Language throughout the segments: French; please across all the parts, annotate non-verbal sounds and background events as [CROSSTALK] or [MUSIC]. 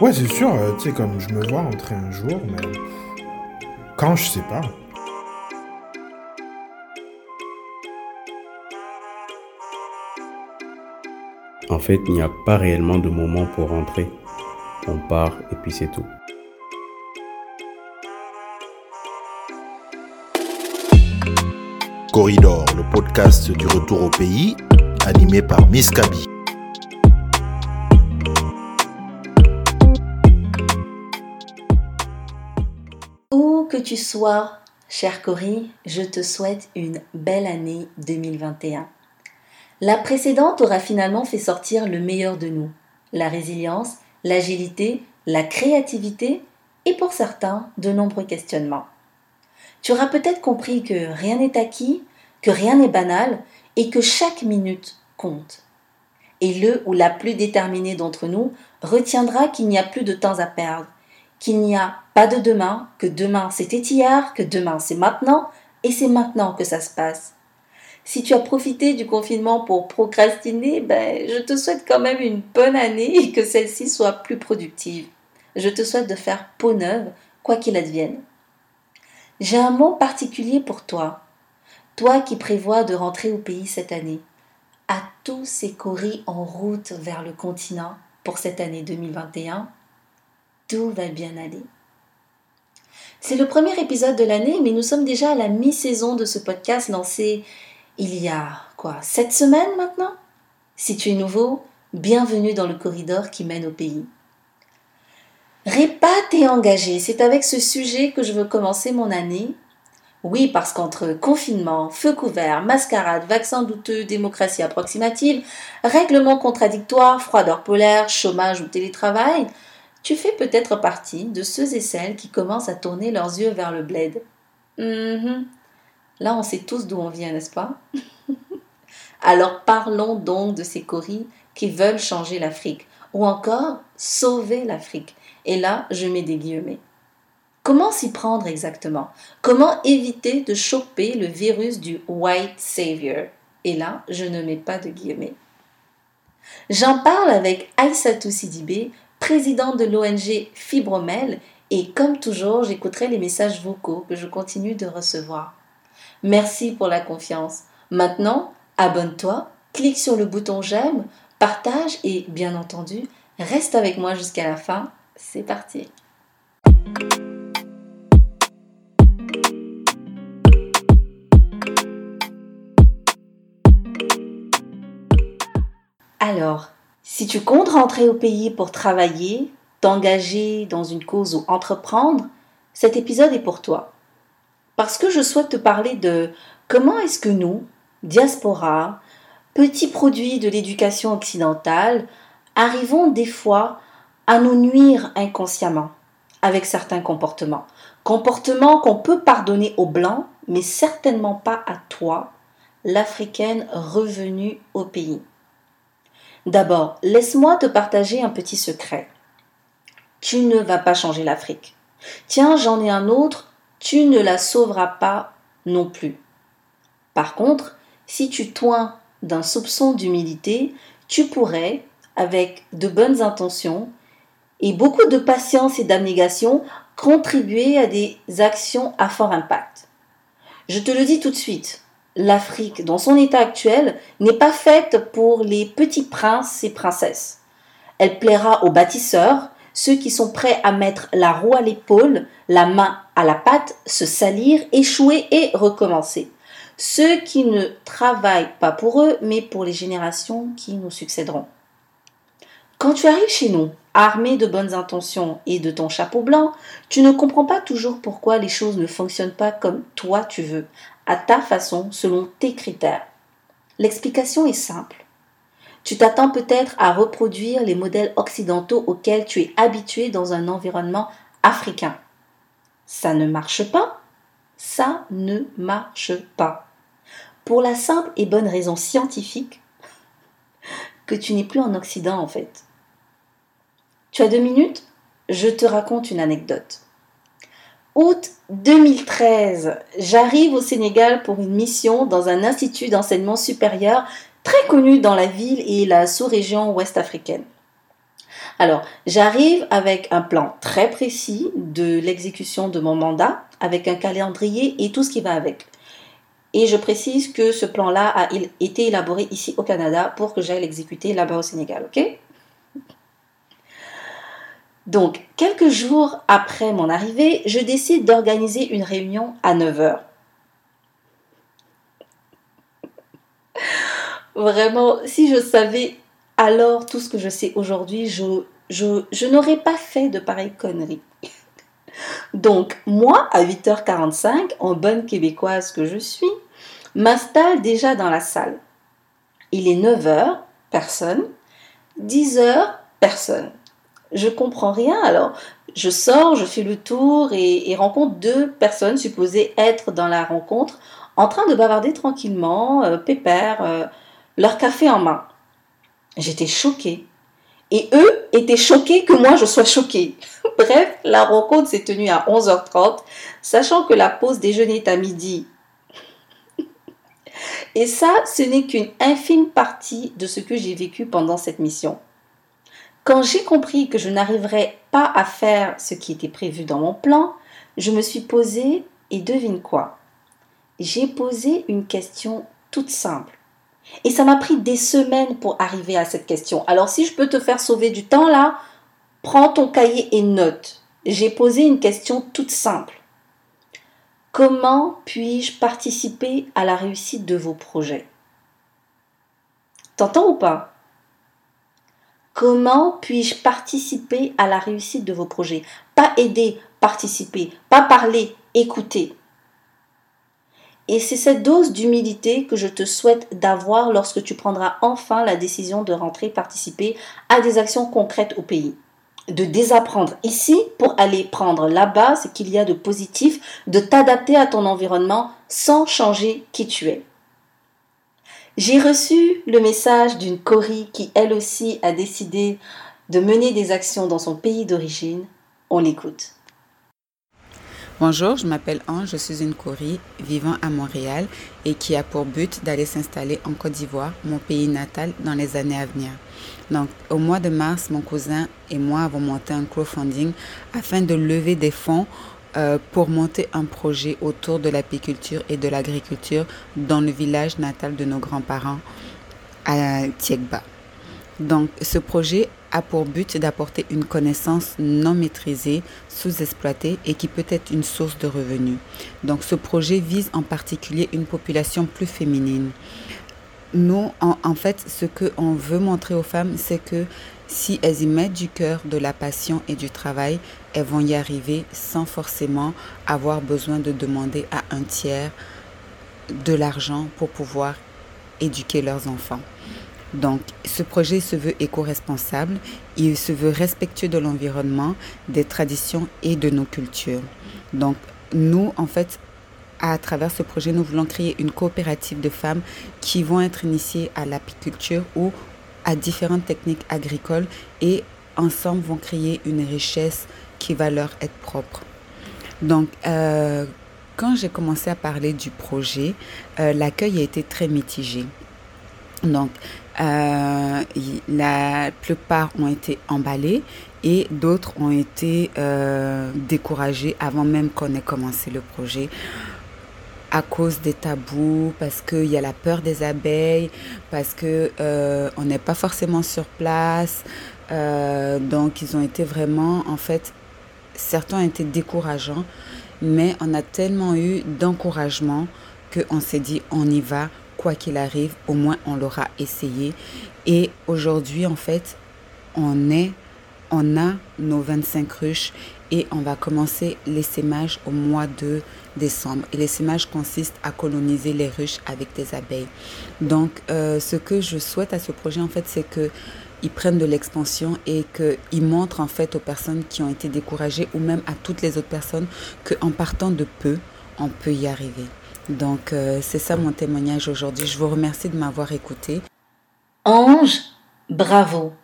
Ouais, c'est sûr, euh, tu sais, comme je me vois entrer un jour, mais quand je sais pas. En fait, il n'y a pas réellement de moment pour rentrer. On part et puis c'est tout. Corridor, le podcast du retour au pays, animé par Miss Kaby. Où que tu sois, cher Cory, je te souhaite une belle année 2021. La précédente aura finalement fait sortir le meilleur de nous, la résilience, l'agilité, la créativité et pour certains de nombreux questionnements. Tu auras peut-être compris que rien n'est acquis, que rien n'est banal et que chaque minute compte. Et le ou la plus déterminée d'entre nous retiendra qu'il n'y a plus de temps à perdre, qu'il n'y a pas de demain, que demain c'était hier, que demain c'est maintenant et c'est maintenant que ça se passe. Si tu as profité du confinement pour procrastiner, ben, je te souhaite quand même une bonne année et que celle-ci soit plus productive. Je te souhaite de faire peau neuve, quoi qu'il advienne. J'ai un mot particulier pour toi, toi qui prévois de rentrer au pays cette année. À tous ces coris en route vers le continent pour cette année 2021, tout va bien aller. C'est le premier épisode de l'année, mais nous sommes déjà à la mi-saison de ce podcast lancé il y a quoi Sept semaines maintenant? Si tu es nouveau, bienvenue dans le corridor qui mène au pays. Répate et engagé, c'est avec ce sujet que je veux commencer mon année. Oui, parce qu'entre confinement, feu couvert, mascarade, vaccin douteux, démocratie approximative, règlements contradictoires, froideur polaire, chômage ou télétravail, tu fais peut-être partie de ceux et celles qui commencent à tourner leurs yeux vers le bled. Mhm. Là, on sait tous d'où on vient, n'est-ce pas? [LAUGHS] Alors parlons donc de ces coris qui veulent changer l'Afrique, ou encore sauver l'Afrique. Et là, je mets des. Comment s'y prendre exactement? Comment éviter de choper le virus du White Savior? Et là, je ne mets pas de guillemets. J'en parle avec Aïssatou Sidibé, présidente de l'ONG Fibromel, et comme toujours, j'écouterai les messages vocaux que je continue de recevoir. Merci pour la confiance. Maintenant, abonne-toi, clique sur le bouton j'aime, partage et bien entendu, reste avec moi jusqu'à la fin. C'est parti. Alors, si tu comptes rentrer au pays pour travailler, t'engager dans une cause ou entreprendre, cet épisode est pour toi. Parce que je souhaite te parler de comment est-ce que nous, diaspora, petits produits de l'éducation occidentale, arrivons des fois à nous nuire inconsciemment avec certains comportements. Comportements qu'on peut pardonner aux blancs, mais certainement pas à toi, l'africaine revenue au pays. D'abord, laisse-moi te partager un petit secret. Tu ne vas pas changer l'Afrique. Tiens, j'en ai un autre, tu ne la sauveras pas non plus. Par contre, si tu toins d'un soupçon d'humilité, tu pourrais, avec de bonnes intentions et beaucoup de patience et d'abnégation, contribuer à des actions à fort impact. Je te le dis tout de suite, l'Afrique, dans son état actuel, n'est pas faite pour les petits princes et princesses. Elle plaira aux bâtisseurs, ceux qui sont prêts à mettre la roue à l'épaule, la main à la patte, se salir, échouer et recommencer. Ceux qui ne travaillent pas pour eux, mais pour les générations qui nous succéderont. Quand tu arrives chez nous, armé de bonnes intentions et de ton chapeau blanc, tu ne comprends pas toujours pourquoi les choses ne fonctionnent pas comme toi tu veux, à ta façon, selon tes critères. L'explication est simple. Tu t'attends peut-être à reproduire les modèles occidentaux auxquels tu es habitué dans un environnement africain. Ça ne marche pas. Ça ne marche pas. Pour la simple et bonne raison scientifique que tu n'es plus en Occident en fait. Tu as deux minutes? Je te raconte une anecdote. Août 2013, j'arrive au Sénégal pour une mission dans un institut d'enseignement supérieur très connu dans la ville et la sous-région ouest africaine. Alors, j'arrive avec un plan très précis de l'exécution de mon mandat, avec un calendrier et tout ce qui va avec. Et je précise que ce plan-là a été élaboré ici au Canada pour que j'aille l'exécuter là-bas au Sénégal, ok? Donc, quelques jours après mon arrivée, je décide d'organiser une réunion à 9h. Vraiment, si je savais alors tout ce que je sais aujourd'hui, je, n'aurais pas fait de pareilles conneries. Donc, moi, à 8h45, en bonne québécoise que je suis, m'installe déjà dans la salle. Il est 9h, personne. 10h, personne. Je comprends rien, alors je sors, je fais le tour et, rencontre deux personnes supposées être dans la rencontre en train de bavarder tranquillement, euh, pépère, euh, leur café en main. J'étais choquée. Et eux étaient choqués que moi je sois choquée. [LAUGHS] Bref, la rencontre s'est tenue à 11h30, sachant que la pause déjeuner est à midi. [LAUGHS] Et ça, ce n'est qu'une infime partie de ce que j'ai vécu pendant cette mission. Quand j'ai compris que je n'arriverais pas à faire ce qui était prévu dans mon plan, je me suis posée et devine quoi? J'ai posé une question toute simple. Et ça m'a pris des semaines pour arriver à cette question. Alors si je peux te faire sauver du temps là, prends ton cahier et note. J'ai posé une question toute simple. Comment puis-je participer à la réussite de vos projets? T'entends ou pas? Comment puis-je participer à la réussite de vos projets? Pas aider, participer, pas parler, écouter. Et c'est cette dose d'humilité que je te souhaite d'avoir lorsque tu prendras enfin la décision de rentrer participer à des actions concrètes au pays. De désapprendre ici pour aller prendre là-bas ce qu'il y a de positif, de t'adapter à ton environnement sans changer qui tu es. J'ai reçu le message d'une Cory qui elle aussi a décidé de mener des actions dans son pays d'origine. On l'écoute. Bonjour, je m'appelle Ange, je suis une Cory vivant à Montréal et qui a pour but d'aller s'installer en Côte d'Ivoire, mon pays natal, dans les années à venir. Donc, au mois de mars, mon cousin et moi avons monté un crowdfunding afin de lever des fonds euh, pour monter un projet autour de l'apiculture et de l'agriculture dans le village natal de nos grands-parents à Tiekba. Donc, ce projet a pour but d'apporter une connaissance non maîtrisée, sous-exploitée et qui peut être une source de revenus. Donc, ce projet vise en particulier une population plus féminine. Nous, en, fait, ce qu'on veut montrer aux femmes, c'est que si elles y mettent du cœur, de la passion et du travail, elles vont y arriver sans forcément avoir besoin de demander à un tiers de l'argent pour pouvoir éduquer leurs enfants. Donc, ce projet se veut éco-responsable, il se veut respectueux de l'environnement, des traditions et de nos cultures. Donc, nous, en fait, à travers ce projet, nous voulons créer une coopérative de femmes qui vont être initiées à l'apiculture ou à différentes techniques agricoles et ensemble vont créer une richesse qui va leur être propre. Donc, euh, quand j'ai commencé à parler du projet, euh, l'accueil a été très mitigé. Donc, euh, la plupart ont été emballés et d'autres ont été découragés avant même qu'on ait commencé le projet à cause des tabous, parce qu'il y a la peur des abeilles, parce que euh, on n'est pas forcément sur place. donc ils ont été vraiment, en fait, certains ont été décourageants, mais on a tellement eu d'encouragement qu'on s'est dit on y va, quoi qu'il arrive, au moins on l'aura essayé. Et aujourd'hui, en fait, on est, on a nos 25 ruches et on va commencer l'essaimage au mois de décembre. Et l'essaimage consiste à coloniser les ruches avec des abeilles. Donc, euh, ce que je souhaite à ce projet, en fait, c'est que ils prennent de l'expansion et qu'ils montrent en fait aux personnes qui ont été découragées ou même à toutes les autres personnes qu'en partant de peu, on peut y arriver. Donc, euh, c'est ça mon témoignage aujourd'hui. Je vous remercie de m'avoir écouté. Ange, bravo.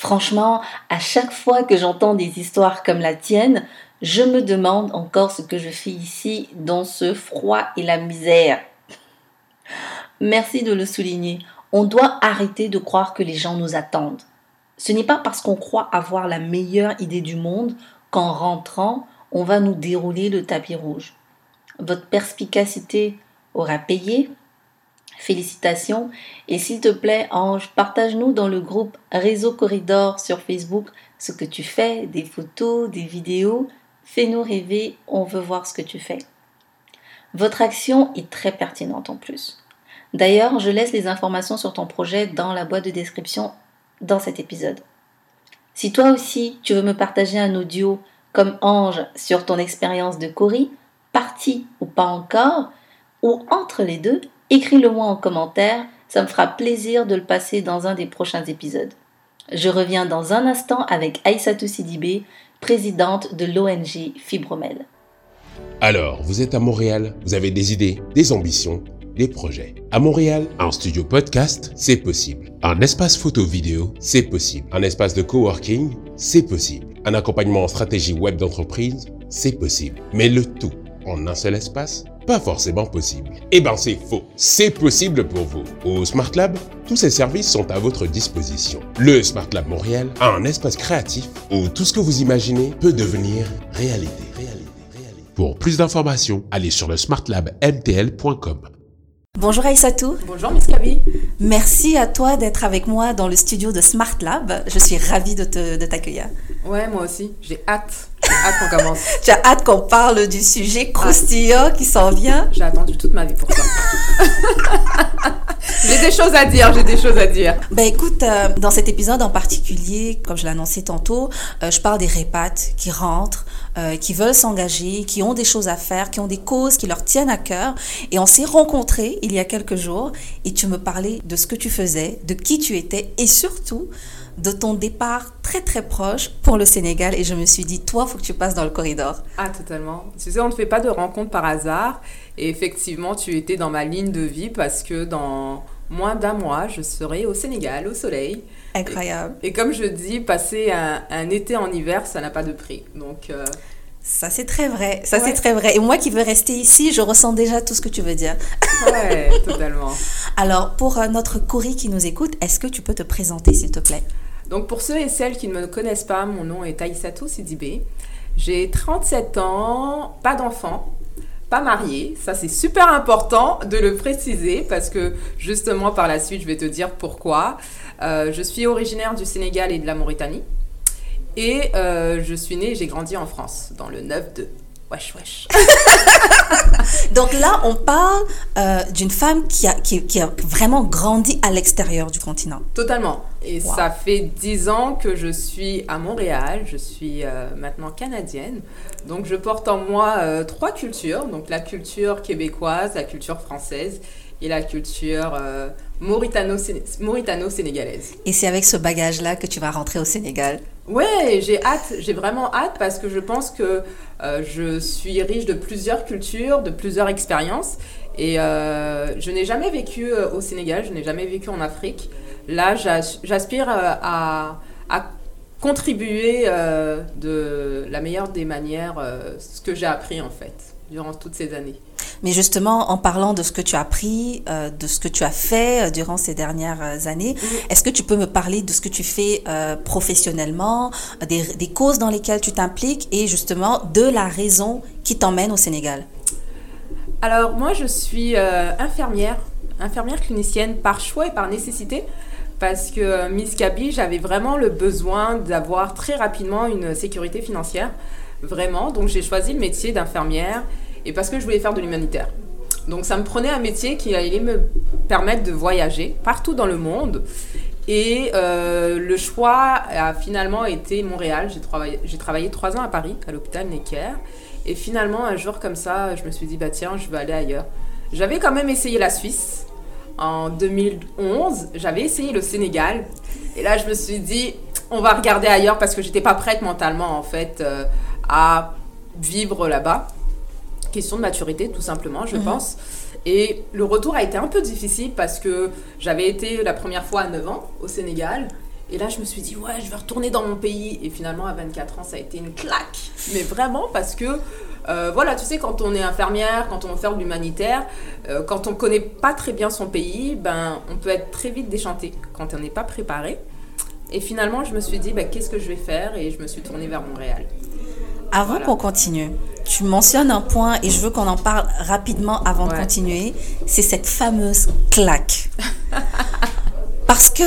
Franchement, à chaque fois que j'entends des histoires comme la tienne, Je me demande encore ce que je fais ici dans ce froid et la misère. Merci de le souligner. On doit arrêter de croire que les gens nous attendent. Ce n'est pas parce qu'on croit avoir la meilleure idée du monde qu'en rentrant, on va nous dérouler le tapis rouge. Votre perspicacité aura payé. Félicitations. Et s'il te plaît, Ange, partage-nous dans le groupe Réseau Corridor sur Facebook ce que tu fais, des photos, des vidéos. Fais-nous rêver, on veut voir ce que tu fais. Votre action est très pertinente en plus. D'ailleurs, je laisse les informations sur ton projet dans la boîte de description dans cet épisode. Si toi aussi tu veux me partager un audio comme Ange sur ton expérience de Cory, partie ou pas encore, ou entre les deux, écris-le-moi en commentaire, ça me fera plaisir de le passer dans un des prochains épisodes. Je reviens dans un instant avec Aïssatou Sidibé, présidente de l'ONG Fibromel. Alors, vous êtes à Montréal, vous avez des idées, des ambitions, des projets. À Montréal, un studio podcast, c'est possible. Un espace photo-vidéo, c'est possible. Un espace de coworking, c'est possible. Un accompagnement en stratégie web d'entreprise, c'est possible. Mais le tout en un seul espace? Pas forcément possible. Eh ben c'est faux. C'est possible pour vous. Au Smart Lab, tous ces services sont à votre disposition. Le Smart Lab Montréal a un espace créatif où tout ce que vous imaginez peut devenir réalité. réalité, réalité. Pour plus d'informations, allez sur le smartlabmtl.com. Bonjour Aïssatou. Bonjour Miss Kaby. Merci à toi d'être avec moi dans le studio de Smart Lab. Je suis ravie de, te, de t'accueillir. Ouais, moi aussi. J'ai hâte. J'ai hâte qu'on commence. as hâte qu'on parle du sujet croustillant qui s'en vient. J'ai attendu toute ma vie pour ça. [LAUGHS] j'ai des choses à dire, j'ai des choses à dire. Ben écoute, euh, dans cet épisode en particulier, comme je l'ai annoncé tantôt, euh, je parle des répates qui rentrent, euh, qui veulent s'engager, qui ont des choses à faire, qui ont des causes qui leur tiennent à cœur. Et on s'est rencontrés il y a quelques jours et tu me parlais de ce que tu faisais, de qui tu étais et surtout de ton départ très très proche pour le Sénégal et je me suis dit, toi, faut que tu passes dans le corridor. Ah, totalement. Tu sais, on ne fait pas de rencontre par hasard et effectivement, tu étais dans ma ligne de vie parce que dans moins d'un mois, je serai au Sénégal, au soleil. Incroyable. Et, comme je dis, passer un, été en hiver, ça n'a pas de prix. Donc. Euh, ça, c'est très vrai. Ça, c'est très vrai. Et moi qui veux rester ici, je ressens déjà tout ce que tu veux dire. Ouais, [LAUGHS] totalement. Alors, pour euh, notre Cory qui nous écoute, est-ce que tu peux te présenter, s'il te plaît? Donc pour ceux et celles qui ne me connaissent pas, mon nom est Aïssatou Sidibé. J'ai 37 ans, pas d'enfant, pas mariée. Ça c'est super important de le préciser parce que justement par la suite je vais te dire pourquoi. Euh, je suis originaire du Sénégal et de la Mauritanie. Et euh, je suis née et j'ai grandi en France, dans le 9-2. Wesh, wesh. [LAUGHS] Donc là, on parle euh, d'une femme qui a, qui, a vraiment grandi à l'extérieur du continent. Totalement. Et ça fait dix ans que je suis à Montréal. Je suis euh, maintenant canadienne. Donc je porte en moi euh, trois cultures. Donc la culture québécoise, la culture française et la culture mauritano-sénégalaise. Et c'est avec ce bagage-là que tu vas rentrer au Sénégal? Ouais, j'ai hâte, j'ai vraiment hâte parce que je pense que euh, je suis riche de plusieurs cultures, de plusieurs expériences. Et euh, je n'ai jamais vécu euh, au Sénégal, je n'ai jamais vécu en Afrique. Là, j'aspire à, à, contribuer de la meilleure des manières ce que j'ai appris en fait durant toutes ces années. Mais justement, en parlant de ce que tu as appris, euh, de ce que tu as fait euh, durant ces dernières euh, années, est-ce que tu peux me parler de ce que tu fais professionnellement, des, des, causes dans lesquelles tu t'impliques et justement de la raison qui t'emmène au Sénégal? Alors moi, je suis infirmière, infirmière clinicienne par choix et par nécessité parce que Miss Kaby, j'avais vraiment le besoin d'avoir très rapidement une sécurité financière, vraiment. Donc j'ai choisi le métier d'infirmière et parce que je voulais faire de l'humanitaire. Donc ça me prenait un métier qui allait me permettre de voyager partout dans le monde. Et euh, le choix a finalement été Montréal. J'ai travaillé, travaillé trois ans à Paris, à l'hôpital Necker. Et finalement, un jour comme ça, je me suis dit, bah tiens, je vais aller ailleurs. J'avais quand même essayé la Suisse en 2011. J'avais essayé le Sénégal. Et là, je me suis dit, on va regarder ailleurs parce que j'étais pas prête mentalement, en fait, euh, à vivre là-bas question de maturité, tout simplement, je mhm. pense. Et le retour a été un peu difficile parce que j'avais été la première fois à 9 ans au Sénégal. Et là, je me suis dit, ouais, je vais retourner dans mon pays. Et finalement, à 24 ans, ça a été une claque. Mais vraiment, parce que, euh, voilà, tu sais, quand on est infirmière, quand on fait de l'humanitaire, euh, quand on connaît pas très bien son pays, ben, on peut être très vite déchanté quand on n'est pas préparé. Et finalement, je me suis dit, ben, qu'est-ce que je vais faire Et je me suis tournée vers Montréal. Avant qu'on continue, tu mentionnes un point et je veux qu'on en parle rapidement avant de continuer. C'est cette fameuse claque. [LAUGHS] Parce que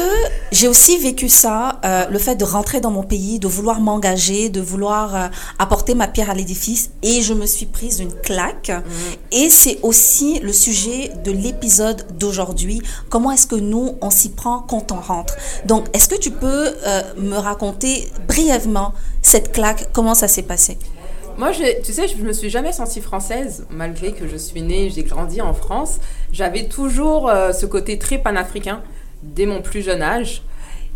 j'ai aussi vécu ça, euh, le fait de rentrer dans mon pays, de vouloir m'engager, de vouloir euh, apporter ma pierre à l'édifice, et je me suis prise une claque. Mhm. Et c'est aussi le sujet de l'épisode d'aujourd'hui. Comment est-ce que nous, on s'y prend quand on rentre? Donc, est-ce que tu peux euh, me raconter brièvement cette claque, comment ça s'est passé? Moi, tu sais, je me suis jamais sentie française, malgré que je suis née, j'ai grandi en France. J'avais toujours ce côté très panafricain dès mon plus jeune âge.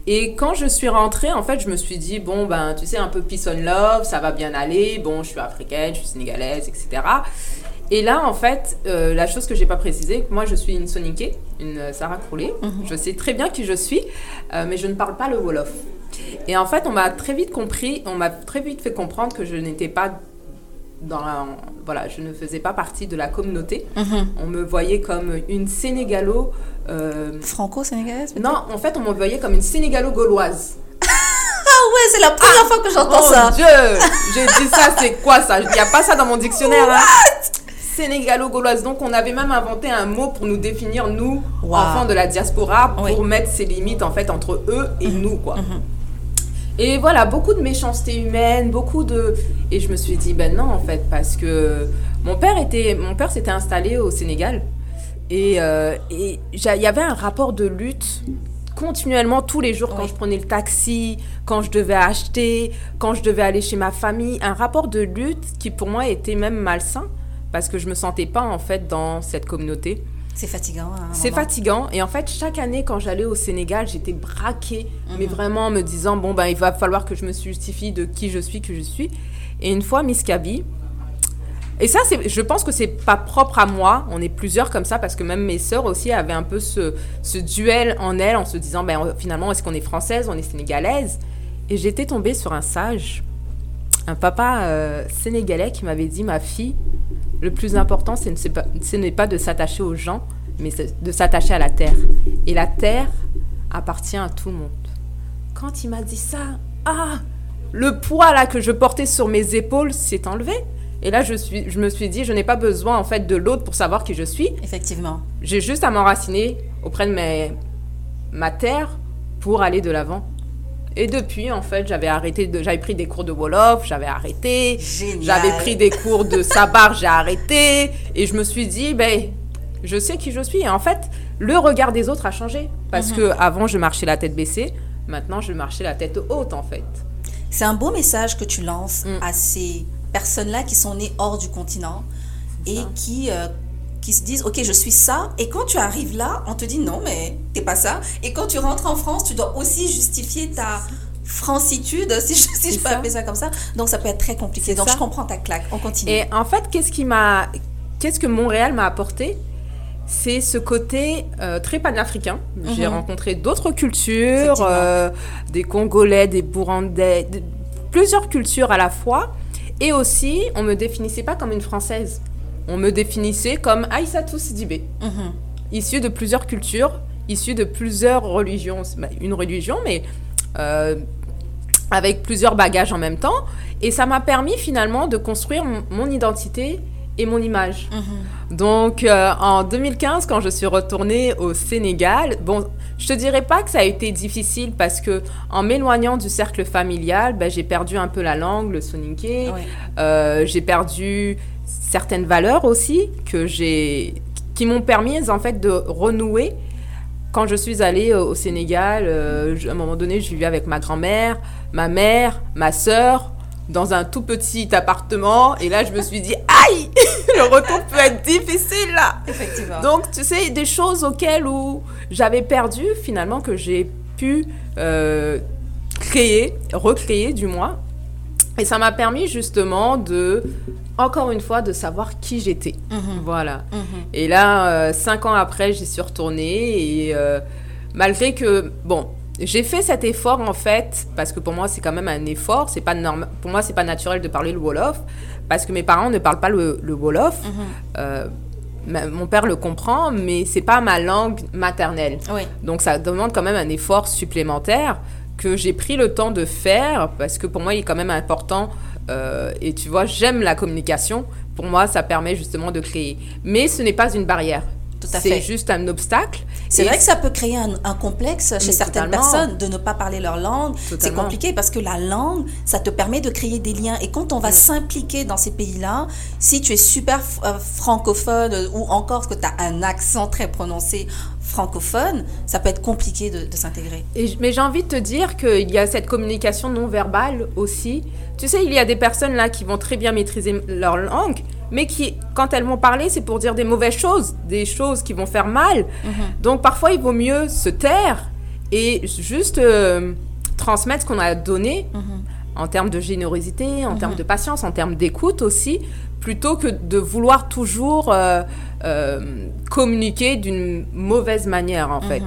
Et quand je suis rentrée, en fait, je me suis dit, bon, ben, tu sais, un peu peace and love, ça va bien aller. Bon, je suis africaine, je suis sénégalaise, etc. Et là, en fait, euh, la chose que j'ai pas précisé, moi, je suis une Soniké, une Sarah Croulé. Mhm. Je sais très bien qui je suis, euh, mais je ne parle pas le Wolof. Et en fait, on m'a très vite compris, on m'a très vite fait comprendre que je n'étais pas dans voilà, je ne faisais pas partie de la communauté. Mhm. On me voyait comme une Sénégalo. Euh, Franco-sénégalaise Non, en fait, on me voyait comme une Sénégalo-gauloise. [LAUGHS] ah ouais, c'est la première fois que j'entends oh ça. Dieu, j'ai dit ça, c'est quoi ça? Il n'y a pas ça dans mon dictionnaire. Hein. Sénégalo-gauloise. Donc, on avait même inventé un mot pour nous définir, nous, enfants de la diaspora, pour mettre ces limites, en fait, entre eux et mhm. nous, quoi. Mhm. Et voilà, beaucoup de méchanceté humaine, beaucoup de... Et je me suis dit, ben non, en fait, parce que mon père, était... mon père s'était installé au Sénégal. Et euh, il y avait un rapport de lutte continuellement tous les jours quand je prenais le taxi, quand je devais acheter, quand je devais aller chez ma famille, un rapport de lutte qui pour moi était même malsain parce que je me sentais pas en fait dans cette communauté. C'est fatigant. C'est fatigant. Et en fait, chaque année, quand j'allais au Sénégal, j'étais braquée, mais mhm. vraiment en me disant bon, ben, il va falloir que je me justifie de qui je suis, que je suis. Et une fois, Miss Kaby, et ça, je pense que c'est pas propre à moi. On est plusieurs comme ça parce que même mes sœurs aussi avaient un peu ce, ce duel en elles en se disant ben, finalement, est-ce qu'on est française, on est sénégalaise? Et j'étais tombée sur un sage, un papa euh, sénégalais qui m'avait dit ma fille, le plus important, ce n'est pas, de s'attacher aux gens, mais de s'attacher à la terre. Et la terre appartient à tout le monde. Quand il m'a dit ça, ah, le poids là que je portais sur mes épaules s'est enlevé. Et là, je, suis, je me suis dit, je n'ai pas besoin en fait de l'autre pour savoir qui je suis. Effectivement. J'ai juste à m'enraciner auprès de mes, ma terre pour aller de l'avant. Et depuis, en fait, j'avais arrêté de, j'avais pris des cours de Wolof, j'avais arrêté. J'avais pris des cours de Sabar, j'ai arrêté. Et je me suis dit, ben, je sais qui je suis. Et en fait, le regard des autres a changé. Parce mhm. que avant, je marchais la tête baissée. Maintenant, je marchais la tête haute, en fait. C'est un beau message que tu lances mm. à ces personnes-là qui sont nées hors du continent et qui, euh, qui se disent, OK, je suis ça. Et quand tu arrives là, on te dit, non, mais t'es pas ça. Et quand tu rentres en France, tu dois aussi justifier ta francitude, [LAUGHS] si je, si je peux appeler ça comme ça. Donc, ça peut être très compliqué. Donc, je comprends ta claque. On continue. Et en fait, qu'est-ce qui m'a... Qu'est-ce que Montréal m'a apporté? C'est ce côté euh, très panafricain. J'ai mhm. rencontré d'autres cultures, euh, des Congolais, des Burundais, plusieurs cultures à la fois. Et aussi, on me définissait pas comme une Française on me définissait comme Aïssatou Sidibé, mhm. issue de plusieurs cultures, issue de plusieurs religions, une religion, mais euh, avec plusieurs bagages en même temps. Et ça m'a permis finalement de construire mon identité et mon image. Mhm. Donc euh, en 2015, quand je suis retournée au Sénégal, bon, je te dirais pas que ça a été difficile parce que en m'éloignant du cercle familial, ben, j'ai perdu un peu la langue, le soninké, euh, j'ai perdu certaines valeurs aussi que j'ai qui m'ont permis en fait de renouer. Quand je suis allée au Sénégal euh, à un moment donné je vivais avec ma grand-mère ma mère ma sœur dans un tout petit appartement. Et là je me suis dit aïe! [LAUGHS] Le retour peut être difficile là. Effectivement. Donc tu sais des choses auxquelles où j'avais perdu finalement que j'ai pu euh, créer recréer du moins. Et ça m'a permis justement de encore une fois, de savoir qui j'étais. Mhm. Voilà. Mhm. Et là, euh, cinq ans après, j'y suis retournée. Et euh, malgré que, bon, j'ai fait cet effort en fait parce que pour moi c'est quand même un effort. C'est pas normal. Pour moi c'est pas naturel de parler le wolof parce que mes parents ne parlent pas le, le wolof. Mhm. Euh, mon père le comprend, mais c'est pas ma langue maternelle. Oui. Donc ça demande quand même un effort supplémentaire que j'ai pris le temps de faire parce que pour moi il est quand même important. Euh, et tu vois, j'aime la communication. Pour moi, ça permet justement de créer. Mais ce n'est pas une barrière. Tout à fait. C'est juste un obstacle. C'est vrai que ça peut créer un, un complexe chez certaines totalement. personnes de ne pas parler leur langue. C'est compliqué parce que la langue, ça te permet de créer des liens. Et quand on Mm. va s'impliquer dans ces pays-là, si tu es super euh, francophone euh, ou encore que tu as un accent très prononcé francophone, ça peut être compliqué de, de s'intégrer. Mais j'ai envie de te dire qu'il y a cette communication non verbale aussi. Tu sais, il y a des personnes là qui vont très bien maîtriser leur langue, mais qui, quand elles vont parler, c'est pour dire des mauvaises choses, des choses qui vont faire mal. Donc parfois, il vaut mieux se taire et juste euh, transmettre ce qu'on a donné en termes de générosité, en termes de patience, en termes d'écoute aussi, plutôt que de vouloir toujours euh, euh, communiquer d'une mauvaise manière en fait.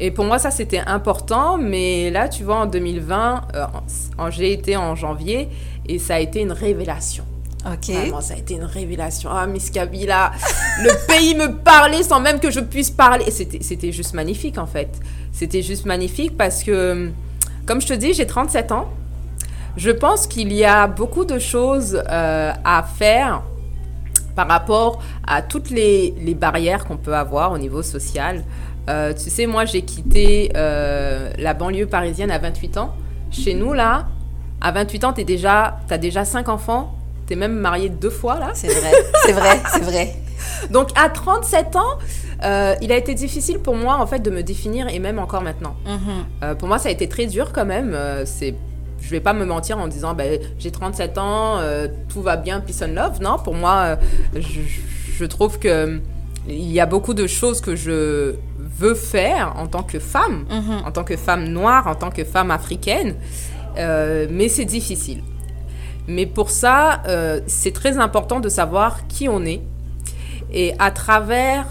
Et pour moi, ça, c'était important. Mais là, tu vois, en 2020, euh, j'ai été en janvier et ça a été une révélation. Ok. Vraiment, ça a été une révélation. Ah, Miss Kabila, [LAUGHS] le pays me parlait sans même que je puisse parler. C'était juste magnifique, en fait. C'était juste magnifique parce que, comme je te dis, j'ai 37 ans. Je pense qu'il y a beaucoup de choses euh, à faire par rapport à toutes les, les barrières qu'on peut avoir au niveau social. Euh, tu sais, moi, j'ai quitté euh, la banlieue parisienne à 28 ans. Chez nous, là, à 28 ans, tu déjà, as déjà 5 enfants. Tu es même marié deux fois, là. C'est vrai, c'est vrai, c'est vrai. [LAUGHS] Donc, à 37 ans, euh, il a été difficile pour moi, en fait, de me définir, et même encore maintenant. Mhm. Euh, pour moi, ça a été très dur quand même. C'est, je vais pas me mentir en disant, ben, j'ai 37 ans, euh, tout va bien, peace and love. Non, pour moi, euh, je, je trouve que euh, il y a beaucoup de choses que je veux faire en tant que femme, Mhm. en tant que femme noire, en tant que femme africaine, Euh, mais c'est difficile. Mais pour ça, euh, c'est très important de savoir qui on est. Et à travers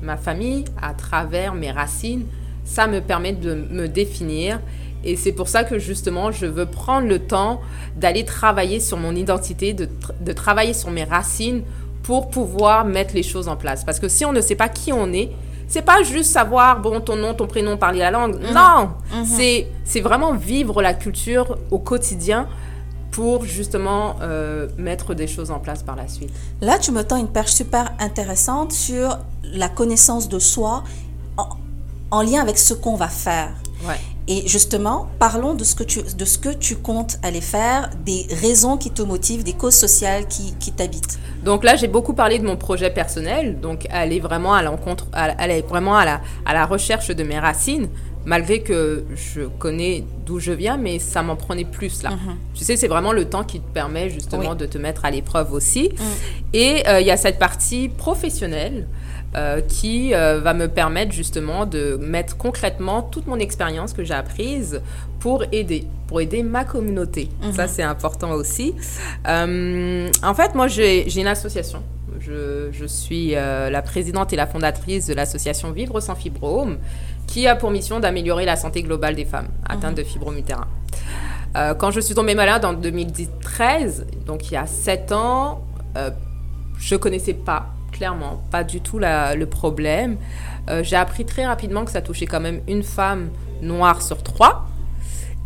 ma famille, à travers mes racines, ça me permet de me définir. Et c'est pour ça que justement, je veux prendre le temps d'aller travailler sur mon identité, de, tr- de travailler sur mes racines pour pouvoir mettre les choses en place. Parce que si on ne sait pas qui on est, c'est pas juste savoir, bon, ton nom, ton prénom, parler la langue. Non! C'est C'est vraiment vivre la culture au quotidien pour justement euh, mettre des choses en place par la suite. Là, tu me tends une perche super intéressante sur la connaissance de soi en, en lien avec ce qu'on va faire. Ouais. Et justement, parlons de ce, que tu, de ce que tu comptes aller faire, des raisons qui te motivent, des causes sociales qui, qui t'habitent. Donc là, j'ai beaucoup parlé de mon projet personnel, donc aller vraiment à l'encontre, aller vraiment à la, à la recherche de mes racines, malgré que je connais d'où je viens, mais ça m'en prenait plus là. Tu sais, c'est vraiment le temps qui te permet justement Oui. de te mettre à l'épreuve aussi. Et euh, il y a cette partie professionnelle euh, qui euh, va me permettre justement de mettre concrètement toute mon expérience que j'ai apprise pour aider, pour aider ma communauté. Ça, c'est important aussi. Euh, en fait, moi, j'ai une association. Je, je suis la présidente et la fondatrice de l'association Vivre sans fibrome, qui a pour mission d'améliorer la santé globale des femmes atteintes de fibrome utérin. Euh, quand je suis tombée malade en 2013, donc il y a 7 ans, je connaissais pas, clairement, pas du tout le problème. Euh, J'ai appris très rapidement que ça touchait quand même une femme noire sur trois.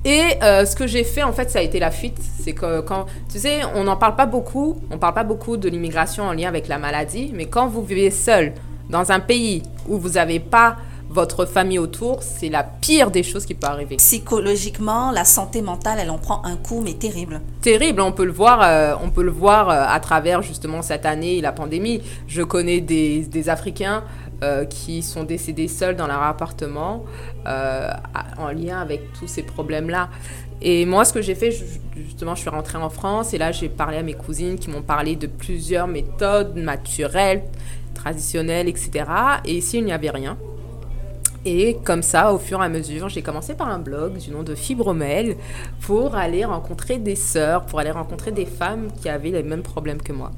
Et euh, ce que j'ai fait, en fait, ça a été la fuite. C'est que quand, tu sais, on n'en parle pas beaucoup, on parle pas beaucoup de l'immigration en lien avec la maladie, mais quand vous vivez seul dans un pays où vous n'avez pas votre famille autour, c'est la pire des choses qui peut arriver. Psychologiquement, la santé mentale, elle en prend un coup, mais terrible. terrible. On peut le voir, euh, on peut le voir euh, à travers justement cette année, la pandémie. Je connais des, des Africains euh, qui sont décédés seuls dans leur appartement en lien avec tous ces problèmes-là. Et moi, ce que j'ai fait, ju- justement, je suis rentrée en France et là, j'ai parlé à mes cousines qui m'ont parlé de plusieurs méthodes naturelles, traditionnelles, etc. Et ici, il n'y avait rien. Et comme ça, au fur et à mesure, j'ai commencé par un blog du nom de Fibromel pour aller rencontrer des sœurs, pour aller rencontrer des femmes qui avaient les mêmes problèmes que moi.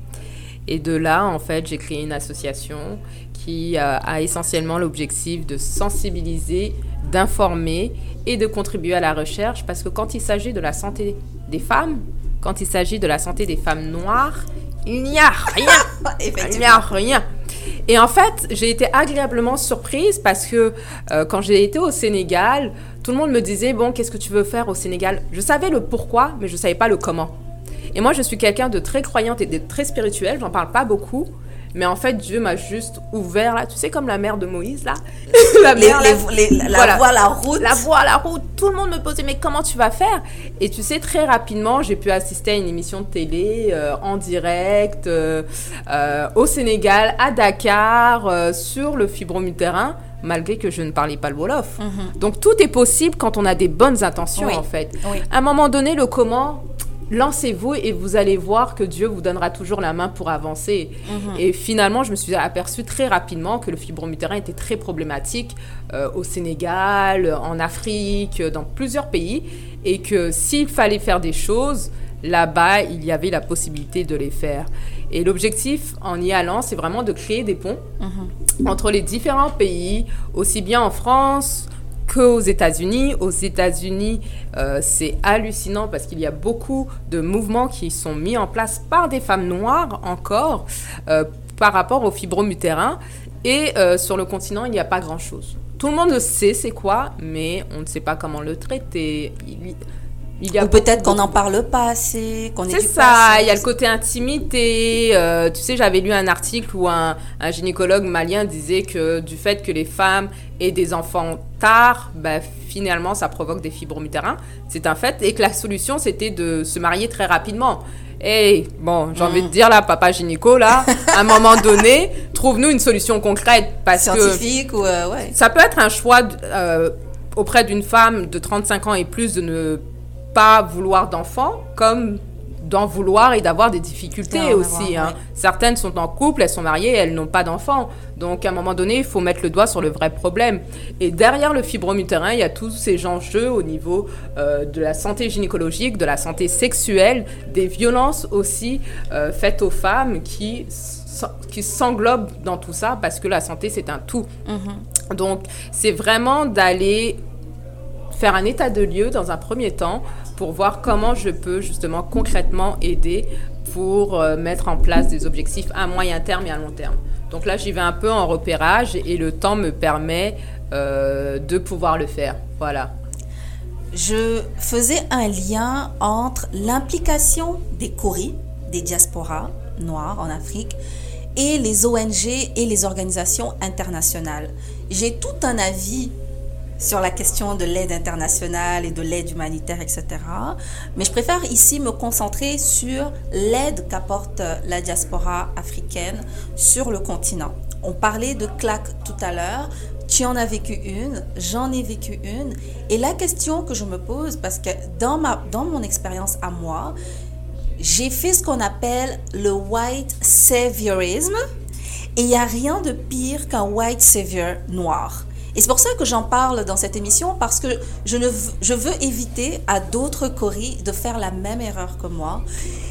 Et de là, en fait, j'ai créé une association qui euh, a essentiellement l'objectif de sensibiliser, d'informer et de contribuer à la recherche parce que quand il s'agit de la santé des femmes, quand il s'agit de la santé des femmes noires, il n'y a rien. [LAUGHS] il n'y a rien. Et en fait, j'ai été agréablement surprise parce que euh, quand j'ai été au Sénégal, tout le monde me disait, bon, qu'est-ce que tu veux faire au Sénégal? Je savais le pourquoi, mais je ne savais pas le comment. Et moi, je suis quelqu'un de très croyante et de très spirituel, j'en parle pas beaucoup. Mais en fait, Dieu m'a juste ouvert là, tu sais, comme la mère de Moïse là. [LAUGHS] la, mère, la voie, la route. La voie, la route. Tout le monde me posait, mais comment tu vas faire? Et tu sais, très rapidement, j'ai pu assister à une émission de télé euh, en direct euh, euh, au Sénégal, à Dakar, sur le fibromutérin malgré que je ne parlais pas le Wolof. Mhm. Donc tout est possible quand on a des bonnes intentions en fait. À un moment donné, le comment, lancez-vous et vous allez voir que Dieu vous donnera toujours la main pour avancer. Mhm. Et finalement, je me suis aperçue très rapidement que le fibromutérin était très problématique euh, au Sénégal, en Afrique, dans plusieurs pays, et que s'il fallait faire des choses, là-bas, il y avait la possibilité de les faire. Et l'objectif en y allant, c'est vraiment de créer des ponts mhm. entre les différents pays, aussi bien en France, qu'aux États-Unis. Aux États-Unis, euh, c'est hallucinant parce qu'il y a beaucoup de mouvements qui sont mis en place par des femmes noires encore euh, par rapport au fibromutérin. Et euh, sur le continent, il n'y a pas grand-chose. Tout le monde sait c'est quoi, mais on ne sait pas comment le traiter. Ou peut-être qu'on n'en parle pas assez, qu'on C'est ça, il y a le côté intimité. Euh, tu sais, j'avais lu un article où un, gynécologue malien disait que du fait que les femmes aient des enfants tard, bah, finalement, ça provoque des fibromutérins. C'est un fait. Et que la solution, c'était de se marier très rapidement. Et bon, j'ai envie de mm. dire là, papa gynéco, là, [LAUGHS] à un moment donné, trouve-nous une solution concrète. Parce Scientifique ou... Euh, ouais. Ça peut être un choix euh, auprès d'une femme de 35 ans et plus de ne pas vouloir d'enfants comme d'en vouloir et d'avoir des difficultés aussi. Hein. Certaines sont en couple, elles sont mariées, elles n'ont pas d'enfants. Donc à un moment donné, il faut mettre le doigt sur le vrai problème. Et derrière le fibromutérin, il y a tous ces enjeux au niveau euh, de la santé gynécologique, de la santé sexuelle, des violences aussi euh, faites aux femmes qui qui s'englobent dans tout ça parce que la santé c'est un tout. Mm-hmm. Donc c'est vraiment d'aller faire un état de lieu dans un premier temps pour voir comment je peux justement concrètement aider pour euh, mettre en place des objectifs à moyen terme et à long terme. Donc là, j'y vais un peu en repérage et le temps me permet euh, de pouvoir le faire. Voilà. Je faisais un lien entre l'implication des Coris, des diasporas noires en Afrique, et les ONG et les organisations internationales. J'ai tout un avis sur la question de l'aide internationale et de l'aide humanitaire, etc. Mais je préfère ici me concentrer sur l'aide qu'apporte la diaspora africaine sur le continent. On parlait de claque tout à l'heure. Tu en as vécu une, j'en ai vécu une. Et la question que je me pose, parce que dans, ma, dans mon expérience à moi, j'ai fait ce qu'on appelle le white saviorisme. Et il n'y a rien de pire qu'un white savior noir. Et c'est pour ça que j'en parle dans cette émission, parce que je, ne, je veux éviter à d'autres coris de faire la même erreur que moi.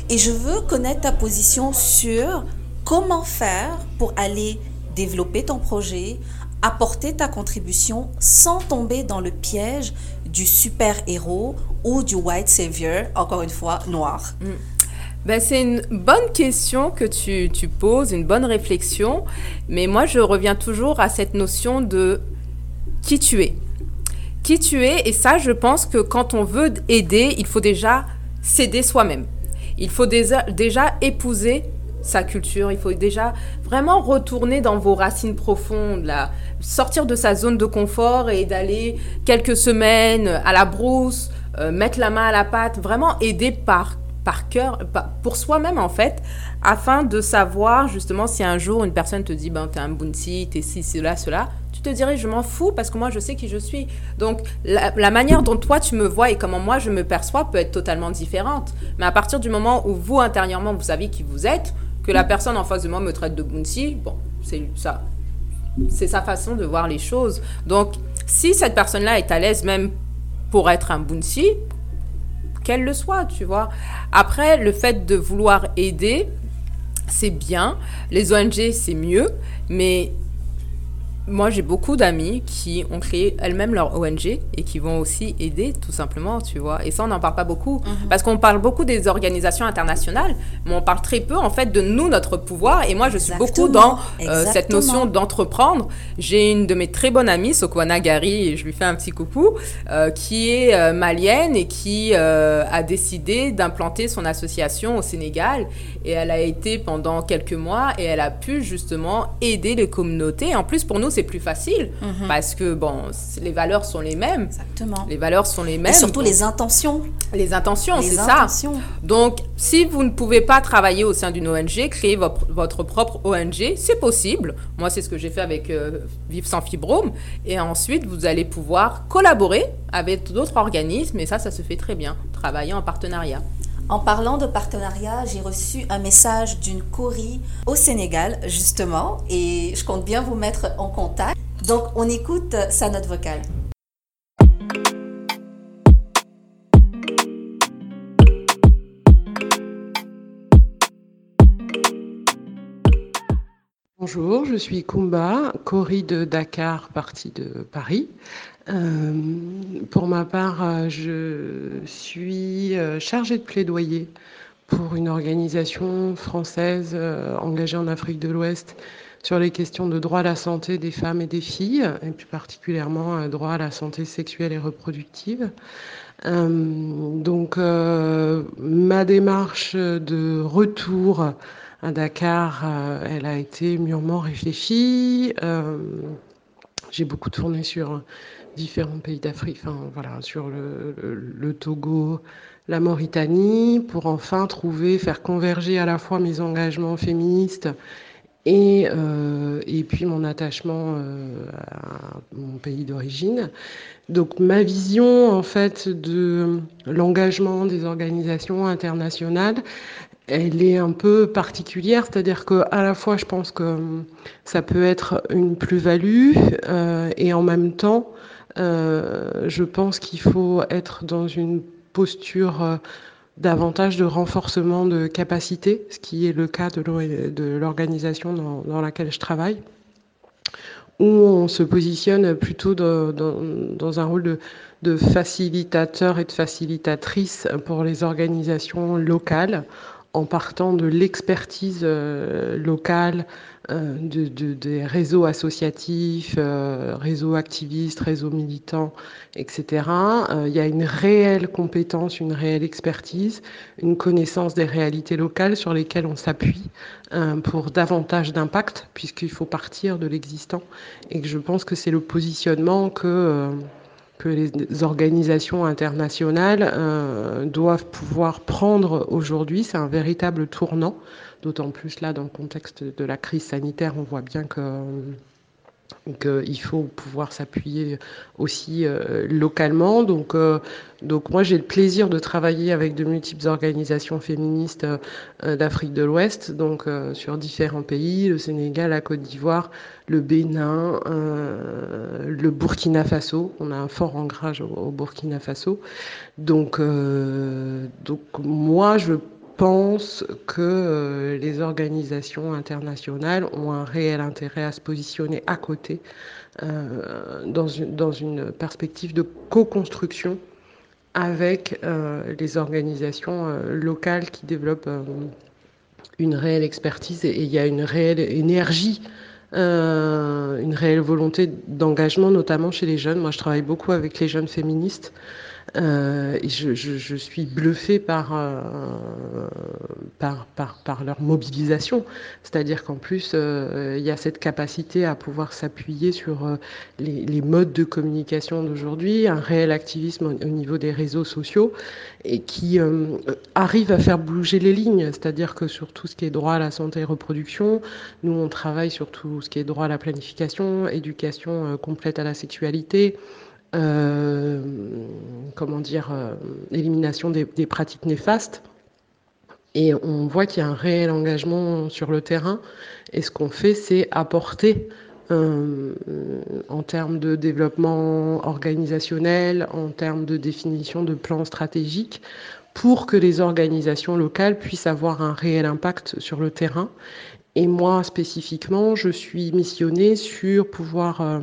Et je veux connaître ta position sur comment faire pour aller développer ton projet, apporter ta contribution sans tomber dans le piège du super-héros ou du white savior, encore une fois, noir. Mm. Ben, c'est une bonne question que tu, tu, poses, une bonne réflexion, mais moi je reviens toujours à cette notion de qui tu es. Qui tu es, et ça, je pense que quand on veut aider, il faut déjà s'aider soi-même. Il faut déjà, épouser sa culture, il faut déjà vraiment retourner dans vos racines profondes, sortir de sa zone de confort et d'aller quelques semaines à la brousse, euh, mettre la main à la pâte, vraiment aider par cœur, pour soi-même en fait, afin de savoir justement si un jour une personne te dit ben t'es un bounty, t'es ci, cela, cela, te dirais je m'en fous parce que moi je sais qui je suis. Donc la, manière dont toi tu me vois et comment moi je me perçois peut être totalement différente. Mais à partir du moment où vous intérieurement vous savez qui vous êtes, que la personne en face de moi me traite de bounty, bon c'est ça, c'est sa façon de voir les choses. Donc si cette personne-là est à l'aise même pour être un bounty, qu'elle le soit, tu vois. Après, le fait de vouloir aider, c'est bien. Les ONG, c'est mieux. Mais moi, j'ai beaucoup d'amis qui ont créé elles-mêmes leur ONG et qui vont aussi aider, tout simplement, tu vois. Et ça, on n'en parle pas beaucoup. Mhm. Parce qu'on parle beaucoup des organisations internationales, mais on parle très peu, en fait, de nous, notre pouvoir. Et moi, je suis beaucoup dans euh, cette notion d'entreprendre. J'ai une de mes très bonnes amies, Sokwana Gari, et je lui fais un petit coucou, euh, qui est euh, malienne et qui euh, a décidé d'implanter son association au Sénégal. Et elle a été pendant quelques mois et elle a pu justement aider les communautés. En plus, pour nous, c'est plus facile Mhm. parce que, bon, les valeurs sont les mêmes. Exactement. Les valeurs sont les mêmes. Et surtout donc- les intentions. les intentions, c'est ça. Donc, si vous ne pouvez pas travailler au sein d'une ONG, créer votre, votre propre ONG, c'est possible. Moi, c'est ce que j'ai fait avec euh, Vive sans fibrome. Et ensuite, vous allez pouvoir collaborer avec d'autres organismes. Et ça, ça se fait très bien. Travailler en partenariat. En parlant de partenariat, j'ai reçu un message d'une Cori au Sénégal, justement, et je compte bien vous mettre en contact. Donc, on écoute sa note vocale. Bonjour, je suis Kumba, Cori de Dakar, partie de Paris. Euh, pour ma part, euh, je suis euh, chargée de plaidoyer pour une organisation française engagée en Afrique de l'Ouest sur les questions de droit à la santé des femmes et des filles, et plus particulièrement droit à la santé sexuelle et reproductive. Donc, ma démarche de retour à Dakar, elle a été mûrement réfléchie. Euh, j'ai beaucoup tourné sur différents pays d'Afrique, enfin, voilà, sur le Togo, la Mauritanie, pour enfin trouver, faire converger à la fois mes engagements féministes et, euh, et puis mon attachement euh, à mon pays d'origine. Donc ma vision en fait de l'engagement des organisations internationales, elle est un peu particulière, c'est-à-dire que à la fois je pense que hum, ça peut être une plus-value euh, et en même temps euh, je pense qu'il faut être dans une posture euh, davantage de renforcement de capacité, ce qui est le cas de l'o- de l'organisation dans, laquelle je travaille, où on se positionne plutôt dans, un rôle de facilitateur et de facilitatrice pour les organisations locales, en partant de l'expertise euh, locale, euh, de, de- des réseaux associatifs, euh, réseaux activistes, réseaux militants, etc. Il y a une réelle compétence, une réelle expertise, une connaissance des réalités locales sur lesquelles on s'appuie pour davantage d'impact, puisqu'il faut partir de l'existant. Et que je pense que c'est le positionnement que, que les organisations internationales euh, doivent pouvoir prendre aujourd'hui. C'est un véritable tournant, d'autant plus là dans le contexte de la crise sanitaire, on voit bien que qu'il faut pouvoir s'appuyer aussi euh, localement. Donc, euh, donc moi, j'ai le plaisir de travailler avec de multiples organisations féministes euh, d'Afrique de l'Ouest, donc euh, sur différents pays, le Sénégal, la Côte d'Ivoire, le Bénin, euh, le Burkina Faso. On a un fort ancrage au, Burkina Faso. Donc, euh, donc moi, je pense que euh, les organisations internationales ont un réel intérêt à se positionner à côté euh, dans, une, perspective de co-construction avec euh, les organisations locales qui développent une réelle expertise et il y a une réelle énergie, une réelle volonté d'engagement, notamment chez les jeunes. Moi, je travaille beaucoup avec les jeunes féministes. Euh, je, je, je, suis bluffée par, euh, par, par, par, leur mobilisation. C'est-à-dire qu'en plus, euh, il y a cette capacité à pouvoir s'appuyer sur euh, les, les, modes de communication d'aujourd'hui, un réel activisme au, au, niveau des réseaux sociaux, et qui euh, arrive à faire bouger les lignes. C'est-à-dire que sur tout ce qui est droit à la santé et reproduction, nous, on travaille sur tout ce qui est droit à la planification, éducation complète à la sexualité. Euh, comment dire, euh, élimination des, pratiques néfastes. Et on voit qu'il y a un réel engagement sur le terrain. Et ce qu'on fait, c'est apporter euh, en termes de développement organisationnel, en termes de définition de plans stratégiques, pour que les organisations locales puissent avoir un réel impact sur le terrain Et moi, spécifiquement, je suis missionnée sur pouvoir euh,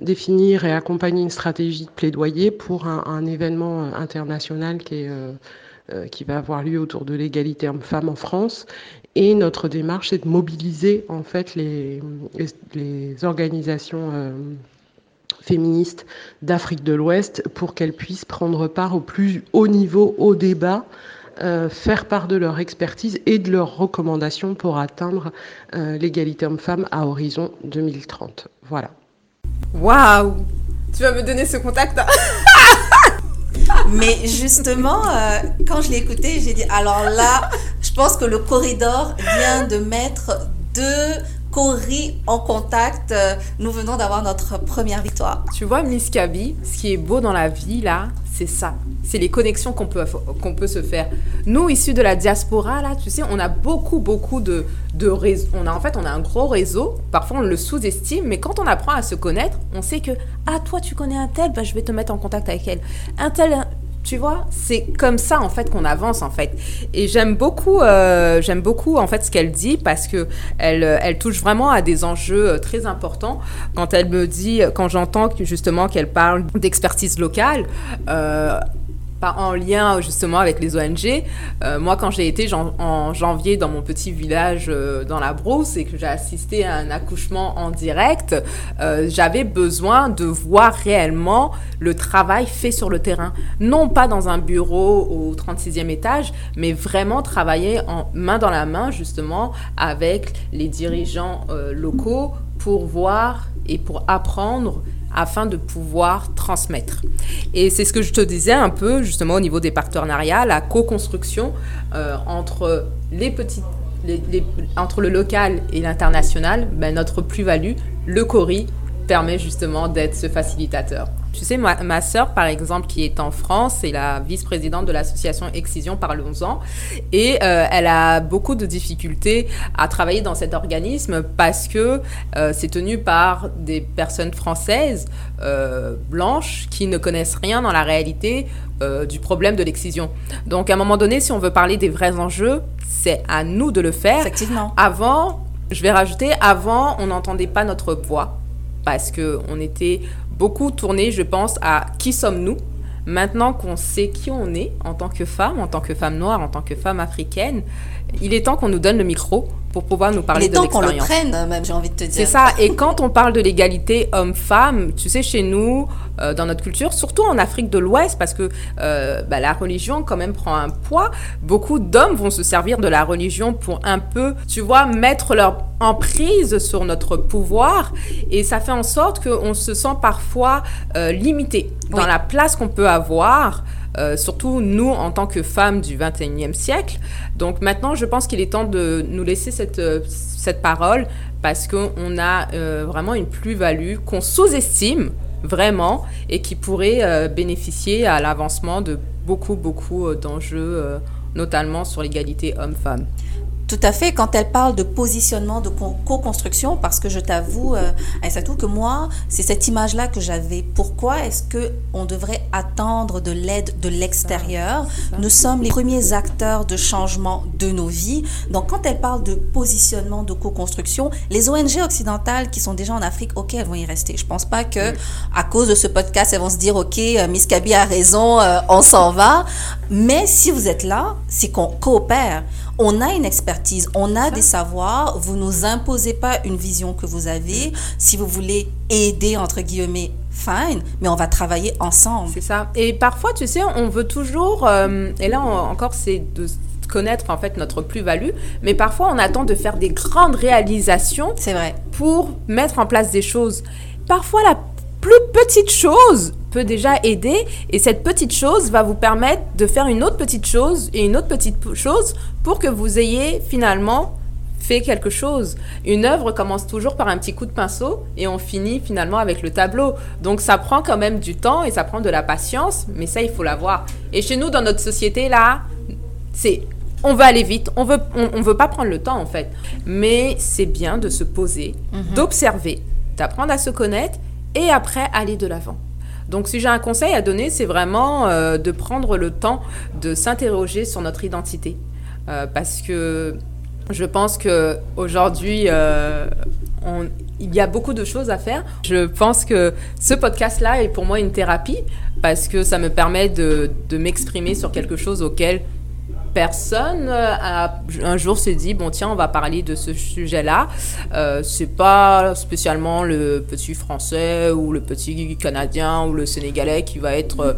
définir et accompagner une stratégie de plaidoyer pour un, événement euh, international qui, est, euh, qui va avoir lieu autour de l'égalité homme-femme en France. Et notre démarche, c'est de mobiliser en fait les, organisations féministes d'Afrique de l'Ouest pour qu'elles puissent prendre part au plus haut niveau au débat euh, faire part de leur expertise et de leurs recommandations pour atteindre euh, l'égalité homme-femme à horizon 2030. Voilà. Waouh Tu vas me donner ce contact hein? [LAUGHS] Mais justement, euh, quand je l'ai écouté, j'ai dit alors là, je pense que le corridor vient de mettre deux Cory en contact. Nous venons d'avoir notre première victoire. Tu vois, Miss Kaby, ce qui est beau dans la vie, là, c'est ça. C'est les connexions qu'on peut, peut se faire. Nous, issus de la diaspora, là, tu sais, on a beaucoup, beaucoup de, de réseaux. On a, en fait, on a un gros réseau. Parfois, on le sous-estime, mais quand on apprend à se connaître, on sait que, ah, toi, tu connais un tel, bah, je vais te mettre en contact avec elle. Un tel, tu vois, c'est comme ça en fait qu'on avance en fait. Et j'aime beaucoup, euh, j'aime beaucoup en fait ce qu'elle dit parce que elle, elle touche vraiment à des enjeux euh, très importants. Quand elle me dit, quand j'entends justement qu'elle parle d'expertise locale. Euh, en lien justement avec les ONG. Euh, moi, quand j'ai été en janvier dans mon petit village euh, dans la brousse et que j'ai assisté à un accouchement en direct, euh, j'avais besoin de voir réellement le travail fait sur le terrain. Non pas dans un bureau au 36e étage, mais vraiment travailler main dans la main justement avec les dirigeants locaux pour voir et pour apprendre afin de pouvoir transmettre. Et c'est ce que je te disais un peu justement au niveau des partenariats, la co-construction euh, entre les entre le local et l'international, ben, notre plus-value, le CORI, permet justement d'être ce facilitateur. Tu sais, ma, ma sœur, par exemple, qui est en France, c'est la vice-présidente de l'association Excision Parlons-en. Et euh, elle a beaucoup de difficultés à travailler dans cet organisme parce que euh, c'est tenu par des personnes françaises, euh, blanches, qui ne connaissent rien dans la réalité du problème de l'excision. Donc, à un moment donné, si on veut parler des vrais enjeux, c'est à nous de le faire. Effectivement. Avant, je vais rajouter, avant, on n'entendait pas notre voix parce qu'on était beaucoup tourné, je pense, à qui sommes-nous Maintenant qu'on sait qui on est en tant que femme, en tant que femme noire, en tant que femme africaine, il est temps qu'on nous donne le micro pour pouvoir nous parler de l'expérience. Qu'on le prenne, même, j'ai envie de te dire. C'est ça. Et quand on parle de l'égalité homme-femme, tu sais, chez nous, euh, dans notre culture, surtout en Afrique de l'Ouest, parce que euh, bah, la religion quand même prend un poids, beaucoup d'hommes vont se servir de la religion pour un peu, tu vois, mettre leur emprise sur notre pouvoir. Et ça fait en sorte qu'on se sent parfois euh, limité dans la place qu'on peut avoir. Euh, surtout nous en tant que femmes du 21e siècle. Donc maintenant, je pense qu'il est temps de nous laisser cette, euh, cette parole parce qu'on a euh, vraiment une plus-value qu'on sous-estime vraiment et qui pourrait bénéficier à l'avancement de beaucoup, beaucoup d'enjeux, notamment sur l'égalité homme-femme. Tout à fait, quand elle parle de positionnement, de co-construction, parce que je t'avoue, euh, Aïssatou, que moi, c'est cette image-là que j'avais. Pourquoi est-ce que on devrait attendre de l'aide de l'extérieur? Nous sommes les premiers acteurs de changement de nos vies. Donc, quand elle parle de positionnement, de co-construction, les ONG occidentales qui sont déjà en Afrique, ok, elles vont y rester. Je pense pas que à cause de ce podcast, elles vont se dire, ok, euh, Miss Kaby a raison, euh, on s'en va. Mais si vous êtes là, c'est qu'on coopère. On a une expertise, on a des savoirs. Vous nous imposez pas une vision que vous avez. Si vous voulez aider, entre guillemets, fine, mais on va travailler ensemble. C'est ça. Et parfois, tu sais, on veut toujours, euh, et là encore, c'est de connaître en fait notre plus-value, mais parfois on attend de faire des grandes réalisations. C'est vrai. Pour mettre en place des choses. Parfois, la plus petite chose peut déjà aider et cette petite chose va vous permettre de faire une autre petite chose et une autre petite chose pour que vous ayez finalement fait quelque chose. Une œuvre commence toujours par un petit coup de pinceau et on finit finalement avec le tableau. Donc ça prend quand même du temps et ça prend de la patience, mais ça il faut l'avoir. Et chez nous dans notre société là, c'est on veut aller vite, on veut on, veut pas prendre le temps en fait. Mais c'est bien de se poser, mhm. d'observer, d'apprendre à se connaître et après aller de l'avant. Donc si j'ai un conseil à donner, c'est vraiment euh, de prendre le temps de s'interroger sur notre identité. Euh, parce que Je pense que aujourd'hui, euh, il y a beaucoup de choses à faire. Je pense que ce podcast-là est pour moi une thérapie parce que ça me permet de m'exprimer sur quelque chose auquel personne euh, a, un jour s'est dit bon tiens on va parler de ce sujet-là. Euh, c'est pas spécialement le petit français ou le petit canadien ou le sénégalais qui va être euh,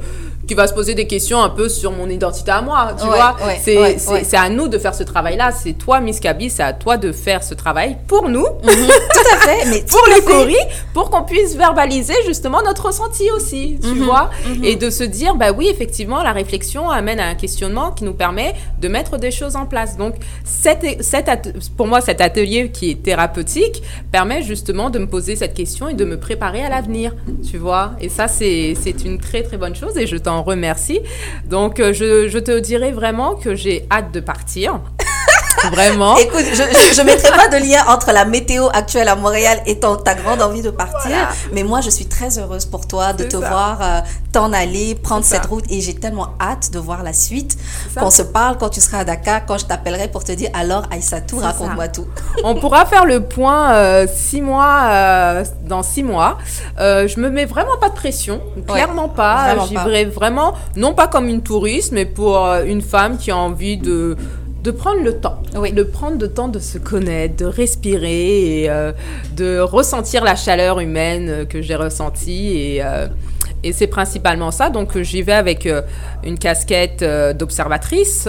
qui va se poser des questions un peu sur mon identité à moi, tu vois. c'est à nous de faire ce travail-là. C'est toi, Miss Kaby, c'est à toi de faire ce travail pour nous. Mhm. tout à fait. Mais [LAUGHS] pour le Cori, pour qu'on puisse verbaliser justement notre ressenti aussi, tu mhm. vois. Mhm. Et de se dire, bah oui, effectivement, la réflexion amène à un questionnement qui nous permet de mettre des choses en place. Donc, cette, cette, pour moi, cet atelier qui est thérapeutique permet justement de me poser cette question et de me préparer à l'avenir, tu vois. Et ça, c'est une très, très bonne chose et je t'en remercie. Donc, euh, je, je te dirais vraiment que j'ai hâte de partir. [LAUGHS] [LAUGHS] Vraiment. Écoute, je ne mettrai pas de lien entre la météo actuelle à Montréal et ton, ta grande envie de partir. Mais moi, je suis très heureuse pour toi de te voir euh, t'en aller, prendre cette route. Et j'ai tellement hâte de voir la suite. Qu'on se parle quand tu seras à Dakar, quand je t'appellerai pour te dire alors, Aïssatou, raconte-moi tout. On pourra faire le point euh, six mois, euh, dans six mois. je me mets vraiment pas de pression. Clairement pas. J'y vais vraiment, non pas comme une touriste, mais pour une femme qui a envie de de prendre le temps, de prendre le temps de se connaître, de respirer et euh, de ressentir la chaleur humaine que j'ai ressentie et, euh, et c'est principalement ça. Donc j'y vais avec euh, une casquette d'observatrice,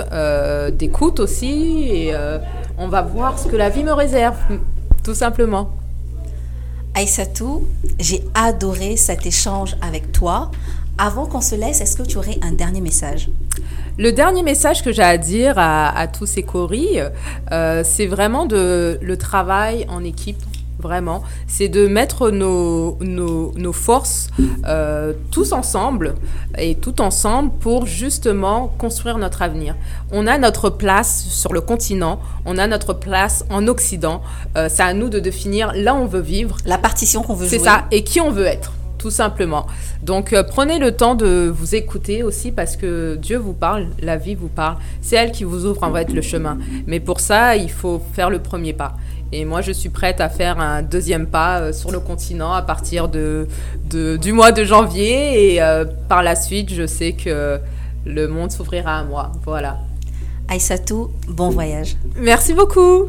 d'écoute aussi et on va voir ce que la vie me réserve, tout simplement. Aïssatou, j'ai adoré cet échange avec toi. Avant qu'on se laisse, est-ce que tu aurais un dernier message? Le dernier message que j'ai à dire à, tous ces coris, euh, c'est vraiment de le travail en équipe. Vraiment, c'est de mettre nos, nos, forces euh, tous ensemble et tout ensemble pour justement construire notre avenir. On a notre place sur le continent, on a notre place en Occident. Euh, c'est à nous de définir là où on veut vivre. La partition qu'on veut jouer. C'est ça, et qui on veut être tout simplement. Donc euh, prenez le temps de vous écouter aussi parce que Dieu vous parle, la vie vous parle. C'est elle qui vous ouvre en fait le chemin. Mais pour ça, il faut faire le premier pas. Et moi, je suis prête à faire un deuxième pas euh, sur le continent à partir de, du mois de janvier. Et euh, par la suite, je sais que le monde s'ouvrira à moi. Voilà. Aïssatou, bon voyage. Merci beaucoup.